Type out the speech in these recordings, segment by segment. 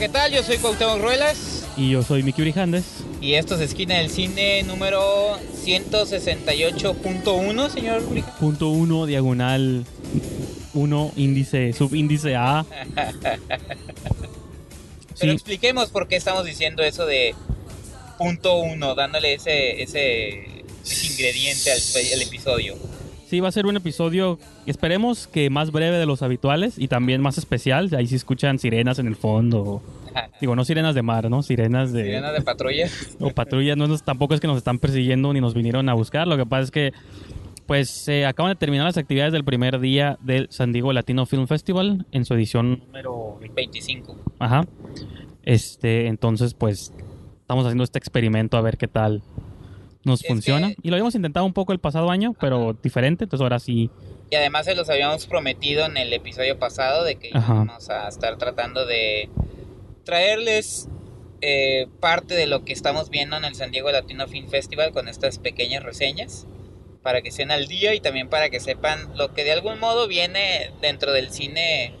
¿qué tal? Yo soy Cuauhtémoc Ruelas. Y yo soy Miki Brijandes. Y esto es Esquina del Cine número 168.1, señor Brijandes. Punto 1, diagonal 1, índice, subíndice A. Pero Sí, expliquemos por qué estamos diciendo eso de punto 1, dándole ese, ese, ese ingrediente al, al episodio. Sí, va a ser un episodio, esperemos que más breve de los habituales y también más especial. Ahí sí escuchan sirenas en el fondo. Digo, no sirenas de mar, ¿no? Sirenas de... Sirena de patrulla. o patrullas, no tampoco es que nos están persiguiendo ni nos vinieron a buscar. Lo que pasa es que, pues, se acaban de terminar las actividades del primer día del San Diego Latino Film Festival en su edición número 25. Ajá. Este, entonces, pues, estamos haciendo este experimento a ver qué tal nos Es funciona. que- Y lo habíamos intentado un poco el pasado año, pero diferente. Entonces, ahora sí. Y además se los habíamos prometido en el episodio pasado de que Ajá. íbamos a estar tratando de traerles eh, parte de lo que estamos viendo en el San Diego Latino Film Festival con estas pequeñas reseñas para que estén al día y también para que sepan lo que de algún modo viene dentro del cine,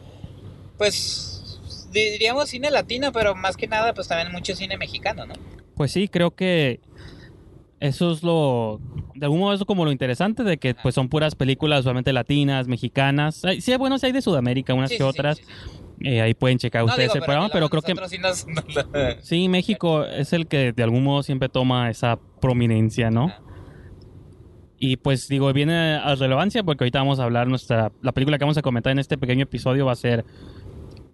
pues diríamos cine latino, pero más que nada pues también mucho cine mexicano, ¿no? Pues sí, creo que eso es lo. De algún modo, eso es como lo interesante de que, pues, son puras películas solamente latinas, mexicanas. Ay, Sí, bueno, sí hay de Sudamérica, unas Sí, que sí, otras. sí. Eh, ahí pueden checar No, ustedes digo, el programa, pero creo que. sí nos- Sí, México es el que de algún modo siempre toma esa prominencia, ¿no? Y pues digo, viene a relevancia porque ahorita vamos a hablar nuestra... La película que vamos a comentar en este pequeño episodio va a ser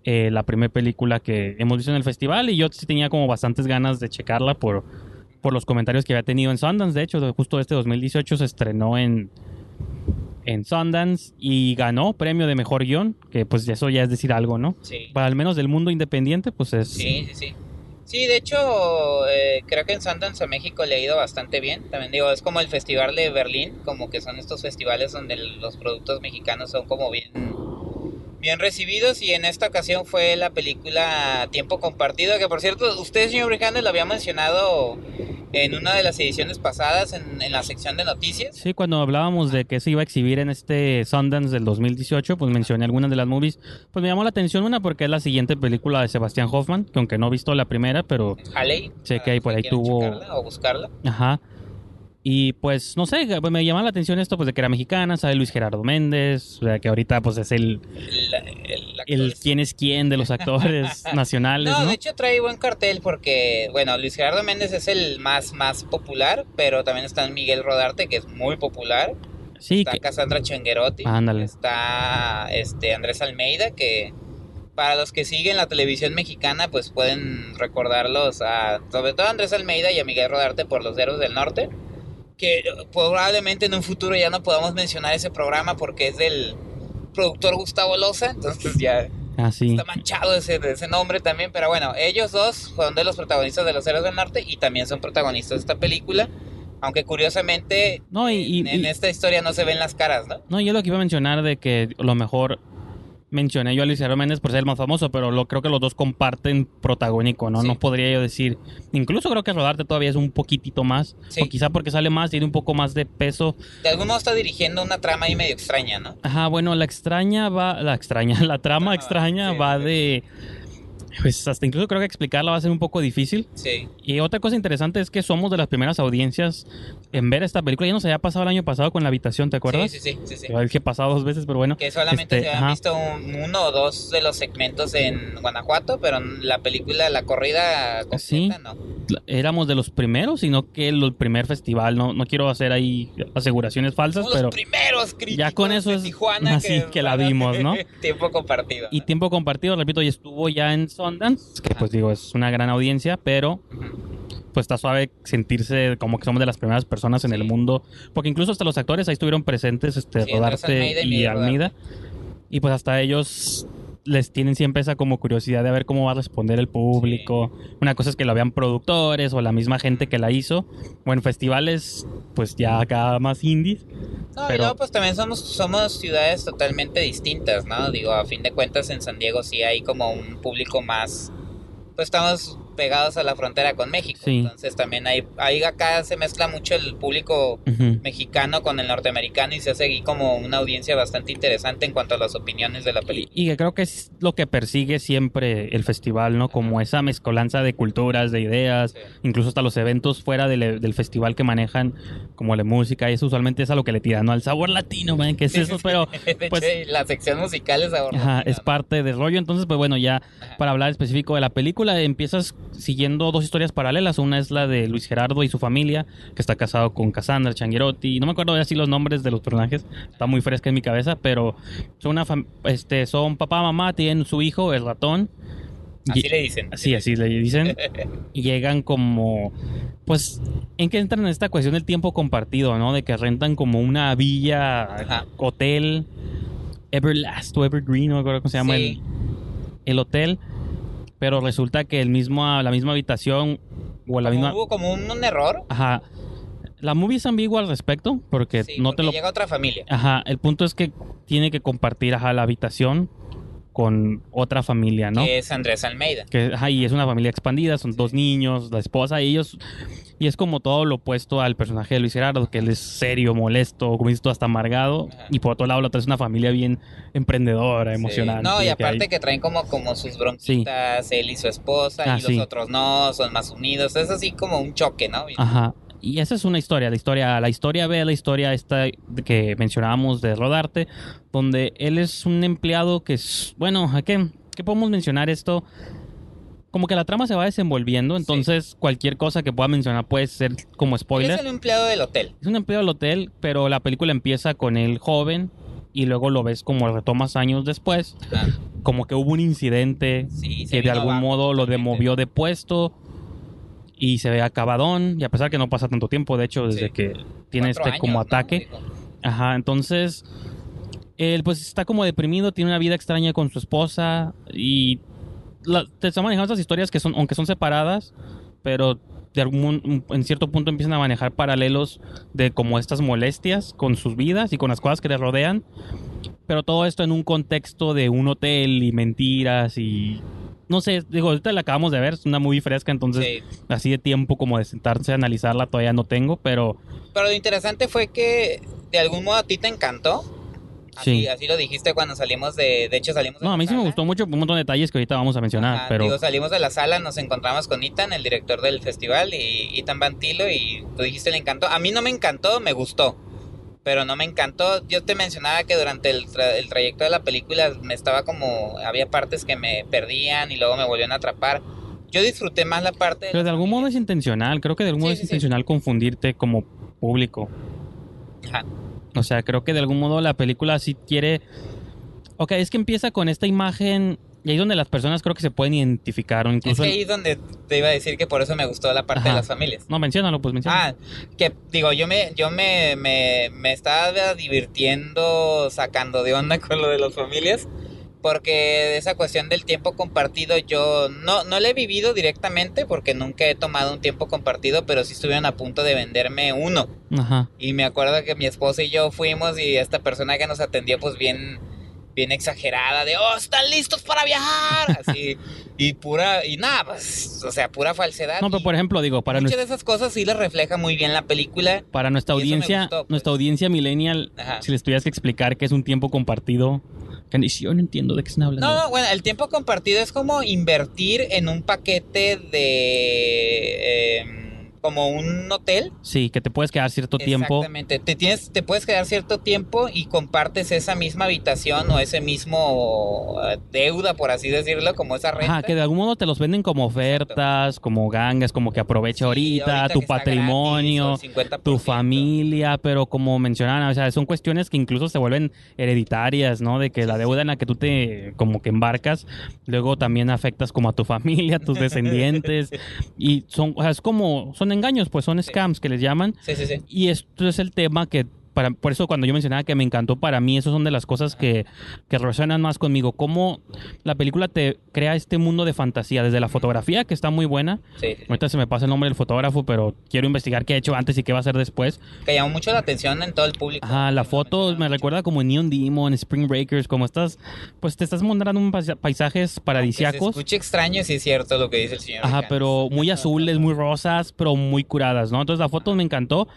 eh, la primera película que hemos visto en el festival y yo sí tenía como bastantes ganas de checarla por, por los comentarios que había tenido en Sundance. De hecho, justo este 2018 se estrenó en, en Sundance y ganó premio de mejor guion, que pues eso ya es decir algo, ¿no? Sí. Para al menos del mundo independiente, pues es... Sí, sí, sí. Sí, de hecho, eh, creo que en Sundance a México le ha ido bastante bien. También digo, es como el Festival de Berlín, como que son estos festivales donde los productos mexicanos son como bien, bien recibidos. Y en esta ocasión fue la película Tiempo Compartido, que por cierto, usted, señor Brijandes, lo había mencionado en una de las ediciones pasadas en, en la sección de noticias. Sí, cuando hablábamos de que se iba a exhibir en este Sundance del 2018, pues mencioné algunas de las movies. Pues me llamó la atención una porque es la siguiente película de Sebastián Hoffman, que aunque no he visto la primera, pero Halley. Sé que ahí por ahí tuvo- O buscarla. ajá. Y pues no sé, pues, me llamaba la atención esto pues de que era mexicana, sale Luis Gerardo Méndez, o sea, que ahorita pues es el, El, quién es quién de los actores nacionales, No, ¿no? de hecho trae buen cartel porque, bueno, Luis Gerardo Méndez es el más, más popular, pero también está Miguel Rodarte, que es muy popular. Sí, está que, Cassandra Changuerotti. Ándale. Está este Andrés Almeida, que para los que siguen la televisión mexicana, pues pueden recordarlos a, sobre todo a Andrés Almeida y a Miguel Rodarte por Los Héroes del Norte. Que probablemente en un futuro ya no podamos mencionar ese programa porque es del productor Gustavo Loza, entonces ya así. Está manchado ese, ese nombre también, pero bueno, ellos dos fueron de los protagonistas de Los Héroes del Norte y también son protagonistas de esta película. Aunque curiosamente No, y- y- en, en y- esta historia no se ven las caras, ¿no? No, yo lo que iba a mencionar de que lo mejor mencioné yo a Gerardo Méndez por ser el más famoso, pero lo creo que los dos comparten protagónico, ¿no? Sí. No podría yo decir. Incluso creo que Rodarte todavía es un poquitito más. Sí. O quizá porque sale más, tiene un poco más de peso. De algún modo está dirigiendo una trama ahí medio extraña, ¿no? Ajá, bueno, la extraña va. La extraña, la trama Trama, extraña sí, va de. Pues hasta incluso creo que explicarla va a ser un poco difícil. Sí. Y otra cosa interesante es que somos de las primeras audiencias en ver esta película. Ya nos había pasado el año pasado con La Habitación, ¿te acuerdas? Sí, sí, sí, sí, sí. Yo dije pasado dos veces, pero bueno. Que solamente Este, se habían visto un- uno o dos de los segmentos en Guanajuato, pero la película, la corrida completa, Sí. no. Éramos de los primeros, sino que el, primer festival. No, no quiero hacer ahí aseguraciones falsas, Somos pero. los primeros ya con eso es Tijuana así que la van a- vimos, ¿no? Tiempo compartido. Y tiempo compartido, repito, y estuvo ya en Sundance, que pues digo, es una gran audiencia, pero pues está suave sentirse como que somos de las primeras personas en Sí. el mundo, porque incluso hasta los actores ahí estuvieron presentes, este, Sí, Rodarte y y, Almeida, y pues hasta ellos les tienen siempre esa como curiosidad de ver cómo va a responder el público. Una cosa es que lo vean productores o la misma gente que la hizo, o en festivales, pues ya acá más indies. No, y Pero- luego pues también somos, somos ciudades totalmente distintas, ¿no? Digo, a fin de cuentas en San Diego sí hay como un público más... Pues estamos pegados a la frontera con México. Sí. Entonces también hay, ahí acá se mezcla mucho el público mexicano con el norteamericano y se hace ahí como una audiencia bastante interesante en cuanto a las opiniones de la Y, película. y que creo que es lo que persigue siempre el festival, ¿no? Como esa mezcolanza de culturas, de ideas, Sí. incluso hasta los eventos fuera del, del festival que manejan, como la música, y eso usualmente es a lo que le tiran, ¿no? Al sabor latino, man, que es eso, pero De pues- hecho, la sección musical es. Ajá, es parte del rollo. Entonces, pues bueno, ya Ajá. para hablar específico de la película, empiezas siguiendo dos historias paralelas. Una es la de Luis Gerardo y su familia, que está casado con Cassandra Changuerotti. No me acuerdo así los nombres de los personajes, está muy fresca en mi cabeza, pero son una este son papá, mamá, tienen su hijo, el ratón. Así Y- le dicen. Sí, así le dicen. Y llegan como. Pues, ¿en qué entran en esta cuestión del tiempo compartido, no? De que rentan como una villa, Ajá. hotel, Everlast o Evergreen, no me acuerdo cómo se llama Sí. el, el hotel. Pero resulta que el mismo, la misma habitación o la Como misma. Hubo como un, un error. Ajá. La movie es ambigua al respecto porque Sí, no porque te lo. llega otra familia. Ajá. El punto es que tiene que compartir ajá, la habitación con otra familia, ¿no? Que es Andrés Almeida. que ajá, y es una familia expandida, son dos niños, la esposa y ellos y es como todo lo opuesto al personaje de Luis Gerardo, que él es serio, molesto, como dices tú, hasta amargado, Ajá. y por otro lado la otra es una familia bien emprendedora, Sí. emocionante. No, y que aparte hay- que traen como, como sus bronquitas, él y su esposa, Ah, y los otros no, son más unidos. Es así como un choque, ¿no? Ajá. Y esa es una historia, la historia, la historia B, la historia esta que mencionábamos de Rodarte, donde él es un empleado que es, bueno, ¿a qué, qué podemos mencionar esto? Como que la trama se va desenvolviendo, entonces cualquier cosa que pueda mencionar puede ser como Él spoiler. es el empleado del hotel. Es un empleado del hotel, pero la película empieza con él joven y luego lo ves como retomas años después, como que hubo un incidente Sí, que de algún abajo modo lo demovió de puesto y se ve acabadón y a pesar que no pasa tanto tiempo, de hecho, desde Sí. que tiene Cuatro este años, como ataque. Ajá, entonces él pues está como deprimido, tiene una vida extraña con su esposa y la- te están manejando estas historias que son, aunque son separadas, pero de algún en cierto punto empiezan a manejar paralelos de como estas molestias con sus vidas y con las cosas que le rodean. Pero todo esto en un contexto de un hotel y mentiras y no sé, digo, ahorita la acabamos de ver, es una muy fresca, entonces sí. así de tiempo como de sentarse a analizarla todavía no tengo, pero Pero lo interesante fue que de algún modo a ti te encantó. Así, Sí. así lo dijiste cuando salimos de. De hecho, salimos de no, a mí sí me gustó mucho un montón de detalles que ahorita vamos a mencionar, Ajá, pero Digo, salimos de la sala, nos encontramos con Ethan, el director del festival, y Ethan Bantilo, y tú dijiste le encantó. A mí no me encantó, me gustó. Pero no me encantó. Yo te mencionaba que durante el, tra- el trayecto de la película me estaba como. Había partes que me perdían y luego me volvían a atrapar. Yo disfruté más la parte. Pero de algún modo es intencional, creo que de algún modo Sí, es sí, sí. intencional confundirte como público. Ajá. O sea, creo que de algún modo la película sí quiere... Ok, es que empieza con esta imagen y ahí es donde las personas creo que se pueden identificar o Es incluso... que ahí es donde te iba a decir que por eso me gustó la parte Ajá. de las familias. No, menciónalo, pues menciónalo. Ah, que digo, yo me, yo me, me, me estaba divirtiendo sacando de onda con lo de las familias. Porque esa cuestión del tiempo compartido yo no, no la he vivido directamente porque nunca he tomado un tiempo compartido, pero sí estuvieron a punto de venderme uno. Ajá. Y me acuerdo que mi esposa y yo fuimos y esta persona que nos atendió pues bien, bien exagerada de, oh, están listos para viajar. Así, y pura, y nada, pues, o sea, pura falsedad. No, pero por ejemplo, digo, para, Muchas de esas cosas sí les refleja muy bien la película. para nuestra audiencia, gustó, pues. nuestra audiencia millennial, Ajá. si les tuvieras que explicar qué es un tiempo compartido, que yo no entiendo de qué están hablando. No, no, bueno, el tiempo compartido es como invertir en un paquete de... em, como un hotel. Sí, que te puedes quedar cierto tiempo. Exactamente. Te, tienes, te puedes quedar cierto tiempo y compartes esa misma habitación o ese mismo eh, deuda, por así decirlo, como esa renta. Ajá, que de algún modo te los venden como ofertas, como gangas, como que aprovecha Sí, ahorita, tu patrimonio, gratis, o el 50%. tu familia, pero como mencionaban, o sea, son cuestiones que incluso se vuelven hereditarias, ¿no? De que la deuda en la que tú te como que embarcas, luego también afectas como a tu familia, a tus descendientes y son, o sea, es como son engaños, pues son scams que les llaman Sí, sí, sí. y esto es el tema que para, por eso cuando yo mencionaba que me encantó, para mí eso son de las cosas que, que resuenan más conmigo. Cómo la película te crea este mundo de fantasía, desde la fotografía, que está muy buena. Sí, sí, sí. Ahorita se me pasa el nombre del fotógrafo, pero quiero investigar qué ha hecho antes y qué va a hacer después. Que llamó mucho la atención en todo el público. Ajá, la foto me mucho. recuerda como Neon Demon, Spring Breakers, como estás, pues te estás mostrando un paisa- paisajes Que se paradisiacos. escucha extraño, sí es cierto lo que dice el señor. Ajá, Ricardo. pero muy azules, muy rosas, pero muy curadas, ¿no? Entonces la foto me encantó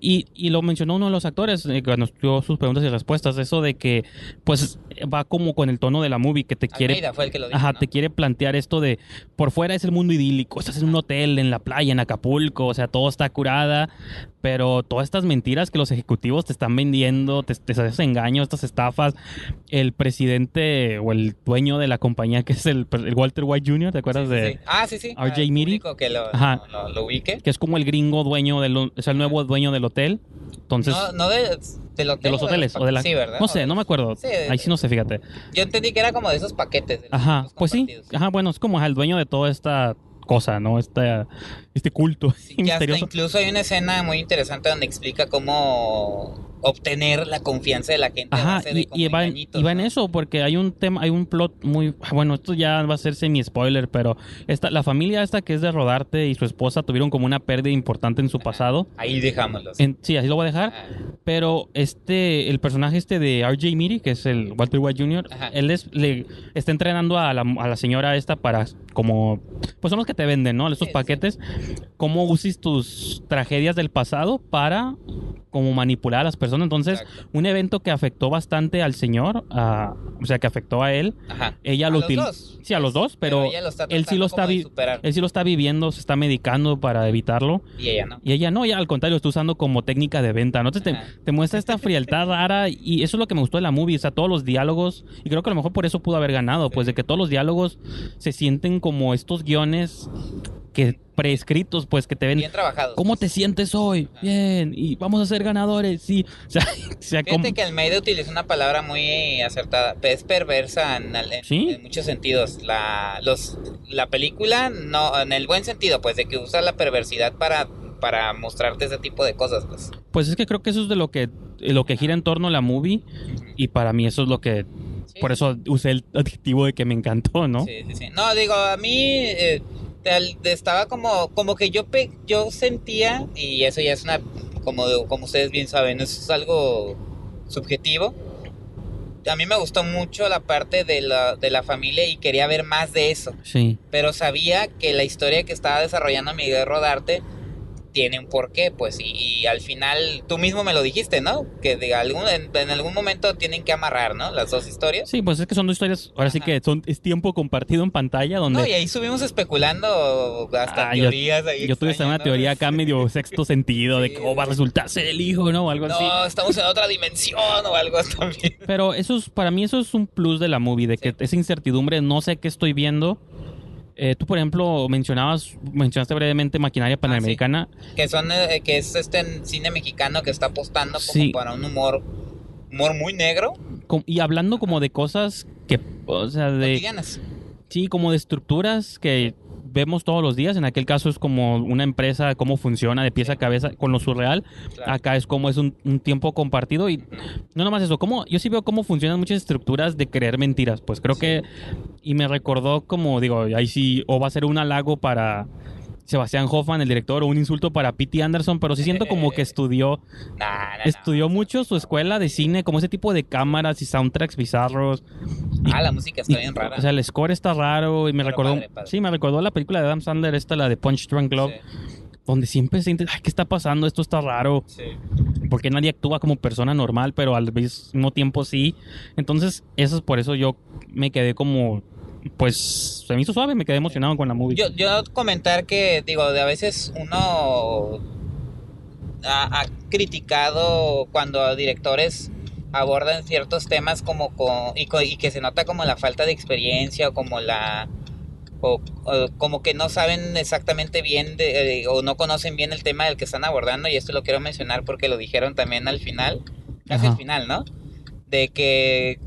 y, y lo mencionó uno de los actores eh, cuando dio sus preguntas y respuestas, eso de que pues va como con el tono de la movie que te quiere... Almeida fue el que lo dijo, Ajá, ¿no? te quiere plantear esto de por fuera es el mundo idílico, estás en un hotel, en la playa, en Acapulco, o sea, todo está curada, pero todas estas mentiras que los ejecutivos te están vendiendo, te, te haces engaños, estas estafas, el presidente o el dueño de la compañía que es el, el Walter White Jr., ¿te acuerdas Sí, sí, de...? sí. Ah, sí, sí. RJ público Que lo, Ajá. lo, lo ubique. que es como el gringo dueño del, o sea, el nuevo dueño del hotel. Entonces, no, no de, del hotel. de los hoteles o de la Sí, ¿verdad? No sé, no me acuerdo. Sí, de- Ahí sí no sé, fíjate. Yo entendí que era como de esos paquetes. de los Ajá, pues sí. Ajá, bueno, es como el dueño de toda esta cosa, ¿no? Este, este culto Sí, que hasta incluso hay una escena muy interesante donde explica cómo obtener la confianza de la gente. Ajá, y, y va, y va en eso, porque hay un tema, hay un plot muy, bueno, esto ya va a ser semi spoiler, pero esta, la familia esta que es de Rodarte y su esposa tuvieron como una pérdida importante en su pasado. Ahí dejámoslo. En- sí, así lo voy a dejar. Ah, Pero este, el personaje este de RJ Meary, que es el Walter White Jr., Ajá. él es, le está entrenando a la, a la señora esta para como, pues son los que te venden, ¿no? Estos Sí, sí. paquetes, cómo uses tus tragedias del pasado para como manipular a las personas. Entonces, Exacto. un evento que afectó bastante al señor, a- o sea, que afectó a él, Ajá. ella A lo dos, Sí, a los dos, pero, está él sí lo está él sí lo está viviendo, se está medicando para evitarlo. Y ella no. Y ella no, ella al contrario, lo está usando como técnica de venta. ¿no? Entonces te, te muestra esta frialdad rara y eso es lo que me gustó de la movie. O sea, todos los diálogos, y creo que a lo mejor por eso pudo haber ganado, pues de que todos los diálogos se sienten como estos guiones que preescritos, pues que te ven. Bien trabajados. ¿Cómo te sientes hoy? Bien, y vamos a ser ganadores, sí. O sea, o sea, como- Fíjate que Almeida utilizó una palabra muy acertada. Es perversa en, en- ¿Sí? en muchos sentidos. La, los, la película, no, en el buen sentido, pues, de que usa la perversidad para, para mostrarte ese tipo de cosas, pues. Pues es que creo que eso es de lo que, lo que gira en torno a la movie y para mí eso es lo que... Sí. Por eso usé el adjetivo de que me encantó, ¿no? Sí, sí, sí. No, digo, a mí eh, estaba como, como que yo, pe- yo sentía, y eso ya es una, como, como ustedes bien saben, eso es algo subjetivo. A mí me gustó mucho la parte de la, de la familia y quería ver más de eso. Sí. pero sabía que la historia que estaba desarrollando Miguel Rodarte tiene un porqué, pues, y, y al final tú mismo me lo dijiste, ¿no? Que de algún, en, en algún momento tienen que amarrar, ¿no? Las dos historias. Sí, pues es que son dos historias, ahora sí que son, es tiempo compartido en pantalla donde... No, y ahí estuvimos especulando hasta Ah, yo- teorías ahí Yo tuve esta extrañas, una ¿no? teoría acá medio sexto sentido de cómo va a resultar ser el hijo, ¿no? O algo así. No, estamos en otra dimensión o algo también. Pero eso es, para mí eso es un plus de la movie, de que Sí. esa incertidumbre, no sé qué estoy viendo. Eh, tú, por ejemplo, mencionabas, mencionaste brevemente Maquinaria Panamericana. Que son, eh, que es este cine mexicano que está apostando como Sí. para un humor, humor muy negro, com- y hablando como de cosas que, o sea, de... cotidianas. Sí, como de estructuras que vemos todos los días. En aquel caso es como una empresa, cómo funciona de pieza a cabeza con lo surreal. Claro. Acá es como es un, un tiempo compartido y no nomás eso, como yo sí veo cómo funcionan muchas estructuras de creer mentiras. Pues creo que y me recordó como digo, ahí sí o va a ser un halago para Sebastián Hoffman, el director, o un insulto para P.T. Anderson, pero sí siento como que estudió Nah, nah, nah. estudió mucho su escuela de cine, como ese tipo de cámaras y soundtracks bizarros. Ah, la música está Y, bien rara. O sea, el score está raro y me Pero recordó. padre, padre. Sí, me recordó la película de Adam Sandler, esta, la de Punch Drunk Love, Sí, donde siempre sientes, ay, ¿qué está pasando? Esto está raro. sí. Porque nadie actúa como persona normal, pero al mismo tiempo sí. Entonces, eso es por eso yo me quedé como. Pues se me hizo suave, me quedé emocionado con la movie. Yo, yo comentar que, digo, de a veces uno ha, ha criticado cuando directores abordan ciertos temas como con, y, y que se nota como la falta de experiencia o como la o, o como que no saben exactamente bien de- eh, o no conocen bien el tema del que están abordando y esto lo quiero mencionar porque lo dijeron también al final casi Ajá. al final no de que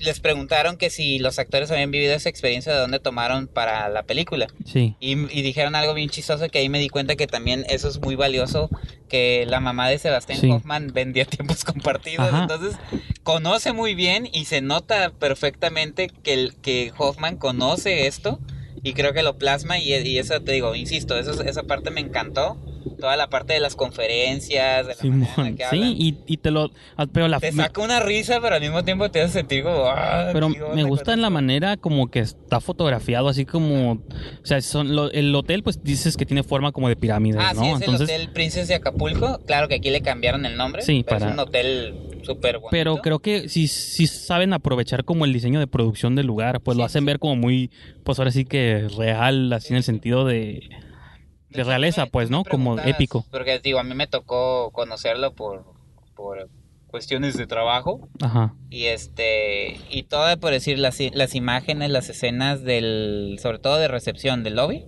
les preguntaron que si los actores habían vivido esa experiencia de dónde tomaron para la película. Sí. Y, y dijeron algo bien chistoso que ahí me di cuenta que también eso es muy valioso, que la mamá de Sebastián Sí. Hoffman vendía tiempos compartidos, Ajá. entonces conoce muy bien y se nota perfectamente que, el, que Hoffman conoce esto y creo que lo plasma y, y eso te digo, insisto, eso, esa parte me encantó, toda la parte de las conferencias, de la Simón. que Sí, y, y te lo. ah, Pero la. Te me- saca una risa, pero al mismo tiempo te hace sentir como... "Ah, Pero ¿qué onda me gusta en la esto?". manera como que está fotografiado, así como. O sea, son lo- el hotel, pues dices que tiene forma como de pirámides, Ah, ¿no? sí, es Entonces, el Hotel Princess de Acapulco. Claro que aquí le cambiaron el nombre. Sí, pero para- Es un hotel súper bonito. pero creo que sí, sí saben aprovechar como el diseño de producción del lugar, pues lo hacen sí. ver como muy, pues ahora sí que real, así en el sentido de, de realeza, me- pues, ¿no? Como épico. Porque, digo, a mí me tocó conocerlo por, por cuestiones de trabajo. Ajá. Y este y todo por decir las, las imágenes, las escenas del... Sobre todo de recepción del lobby.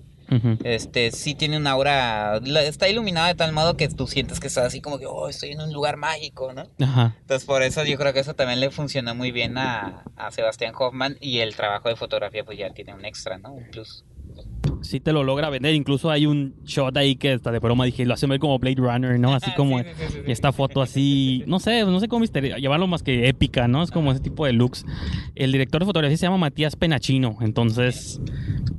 Este, sí tiene una aura... Está iluminada de tal modo que tú sientes que estás así como que... Oh, estoy en un lugar mágico, ¿no? Ajá. Entonces por eso yo creo que eso también le funcionó muy bien a, a Sebastián Hoffman y el trabajo de fotografía pues ya tiene un extra, ¿no? Un plus. Sí te lo logra vender, incluso hay un shot ahí que hasta de broma dije, lo hacen ver como Blade Runner, ¿no? Así como Sí, sí, sí, sí, sí. y esta foto así, no sé, no sé cómo llevarlo más que épica, ¿no? Es como ese tipo de looks. El director de fotografía se llama Matías Penachino, entonces,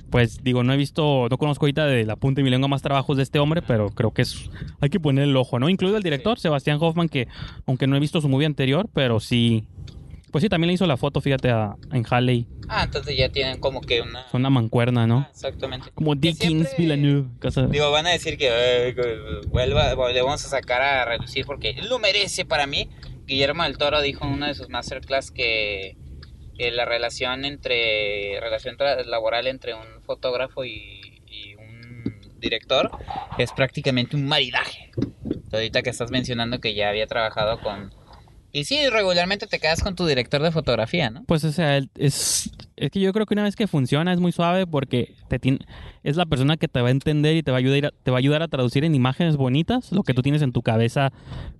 pues digo, no he visto, no conozco ahorita de la punta de mi lengua más trabajos de este hombre, pero creo que es, hay que poner el ojo, ¿no? Incluido el director, Sebastián Hoffman, que aunque no he visto su movie anterior, pero sí, pues sí, también le hizo la foto, fíjate, a, en Halley, Ah, entonces ya tienen como que una... son una mancuerna, Ah, ¿no? exactamente. Como Dickens, siempre- Villeneuve, cosa- Digo, van a decir que eh, que vuelva, le vamos a sacar a reducir porque lo merece para mí. Guillermo del Toro dijo en una de sus masterclass que, que la relación entre relación laboral entre un fotógrafo y, y un director es prácticamente un maridaje. Ahorita que estás mencionando que ya había trabajado con y sí, regularmente te quedas con tu director de fotografía, ¿no? Pues o sea, es, es que yo creo que una vez que funciona es muy suave porque te tiene, es la persona que te va a entender y te va a ayudar a, te va a ayudar a traducir en imágenes bonitas lo que tú tienes en tu cabeza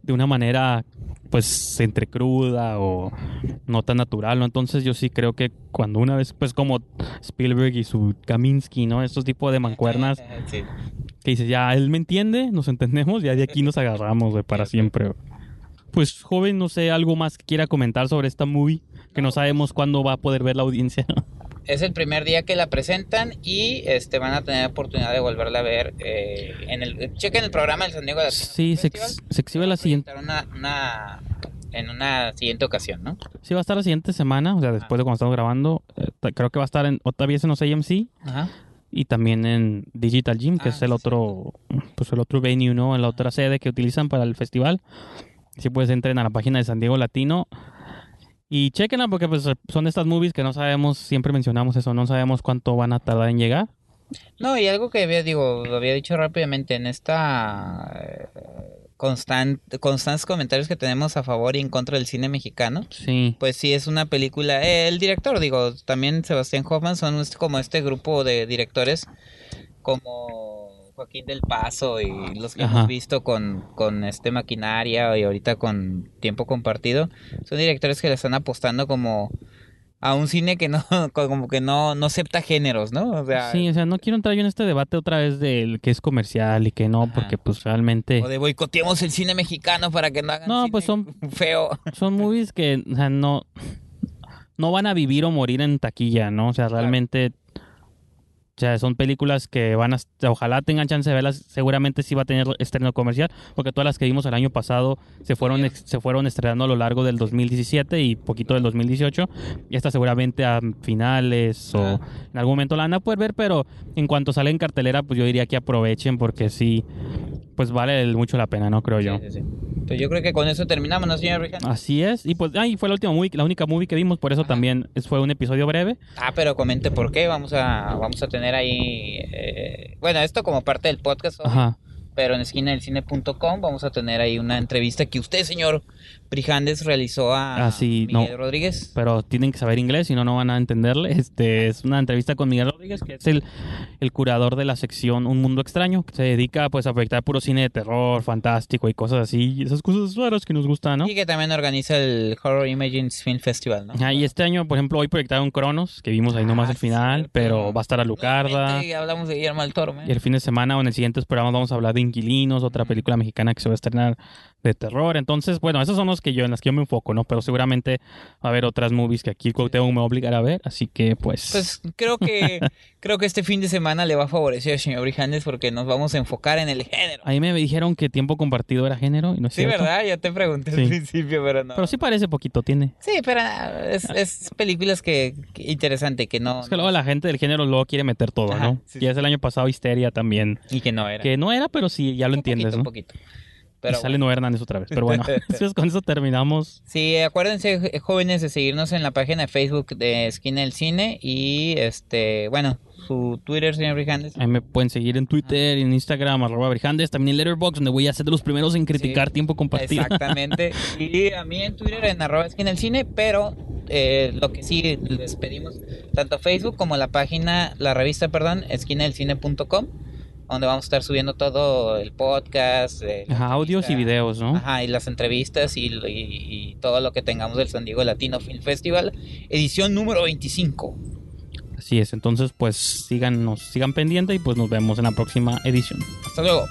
de una manera pues entre cruda o no tan natural, ¿no? Entonces yo sí creo que cuando una vez pues como Spielberg y su Kaminsky, ¿no? Estos tipos de mancuernas Sí. que dices, ya él me entiende, nos entendemos, ya de aquí nos agarramos, güey, para siempre. güey. Pues joven, no sé, algo más que quiera comentar sobre esta movie, que no sabemos cuándo va a poder ver la audiencia. Es el primer día que la presentan y este van a tener oportunidad de volverla a ver eh, en el chequen el programa del San Diego Latino Sí, se, ex- se exhibe la siguiente, Una, una en una siguiente ocasión, ¿no? sí va a estar la siguiente semana, o sea, después de cuando estamos grabando, eh, creo que va a estar en, otra vez en los AMC Ajá. y también en Digital Gym, que Ah, es el sí, otro, pues el otro venue, ¿no? En la otra sede que utilizan para el festival. Si pues entren a la página de San Diego Latino y chequenla porque pues son estas movies que no sabemos, siempre mencionamos eso, no sabemos cuánto van a tardar en llegar. No, y algo que había, digo, había dicho rápidamente en esta eh, constant- constantes comentarios que tenemos a favor y en contra del cine mexicano. Sí. Pues sí, es una película. eh, el director, digo, también Sebastián Hoffman son como este grupo de directores como Joaquín del Paso y los que Ajá. hemos visto con, con este maquinaria y ahorita con tiempo compartido. Son directores que le están apostando como a un cine que no, como que no, no acepta géneros, ¿no? O sea, Sí, o sea, no quiero entrar yo en este debate otra vez del que es comercial y que no, Ajá. porque pues realmente o de boicoteemos el cine mexicano para que no hagan No, cine pues son- feo. son movies que, o sea, no, no van a vivir o morir en taquilla, ¿no? O sea, realmente, sea, son películas que van a, ojalá tengan chance de verlas, seguramente sí va a tener estreno comercial, porque todas las que vimos el año pasado se fueron, se fueron estrenando a lo largo del 2017 y poquito del 2018, y esta seguramente a finales o Ah. en algún momento la van a poder ver, pero en cuanto sale en cartelera, pues yo diría que aprovechen porque sí, pues vale mucho la pena, ¿no? Creo yo. Sí, sí, sí. Pues yo creo que con eso terminamos, ¿no, señor Rijan? Así es, y pues ay, fue la última movie, la única movie que vimos, por eso Ajá. también fue un episodio breve. Ah, pero comente por qué. Vamos a, vamos a tener ahí. eh, bueno, esto como parte del podcast, Ajá. pero en esquinadelcine.com vamos a tener ahí una entrevista que usted, señor Brijandes realizó a Ah, sí, Miguel no. Rodríguez. pero tienen que saber inglés, si no, no van a entenderle. Este es una entrevista con Miguel Rodríguez, que es el, el curador de la sección Un Mundo Extraño, que se dedica pues a proyectar puro cine de terror, fantástico y cosas así, y esas cosas raras que nos gustan, ¿no? Y que también organiza el Horror Images Film Festival, ¿no? Ah, y este año, por ejemplo, hoy proyectaron Cronos, que vimos ahí nomás Ah, el final, cierto. pero va a estar a Lucarda. Nuevamente hablamos de Guillermo del Toro, man. Y el fin de semana o en el siguiente programa vamos a hablar de Inquilinos, otra película mexicana que se va a estrenar de terror. Entonces, bueno, esos son los que yo, en las que yo me enfoco, ¿no? Pero seguramente va a haber otras movies que aquí Cuauhtémoc me va a obligar a ver, así que pues... Pues creo que creo que este fin de semana le va a favorecer al señor Brijandes porque nos vamos a enfocar en el género. Ahí me dijeron que tiempo compartido era género y no es Sí, cierto. ¿verdad? Ya te pregunté Sí. al principio, pero no. Pero sí parece poquito, tiene. Sí, pero ah, es, es películas que, que interesante que no, Es que luego la gente del género luego quiere meter todo, Ajá, ¿no? sí, ya es el año pasado Histeria también, y que no era. que no era, pero sí, ya lo Un entiendes, poquito, ¿no? Un poquito. Pero y sale Noé Hernández otra vez. Pero bueno, entonces con eso terminamos. Sí, acuérdense jóvenes de seguirnos en la página de Facebook de Esquina del Cine y este, bueno, su Twitter, señor Brijandes. Ahí me pueden seguir en Twitter, en Instagram, arroba Brijandes, también en Letterboxd, donde voy a ser de los primeros en criticar Sí, tiempo compartido. Exactamente. Y a mí en Twitter en arroba esquina del cine, pero eh, lo que sí les pedimos, tanto Facebook como la página, la revista, perdón, esquinadelcine.com, donde vamos a estar subiendo todo el podcast. eh, Ajá, audios y videos, ¿no? Ajá, y las entrevistas y, y- y todo lo que tengamos del San Diego Latino Film Festival, edición número 25. Así es, entonces pues síganos, sigan pendiente y pues nos vemos en la próxima edición. Hasta luego.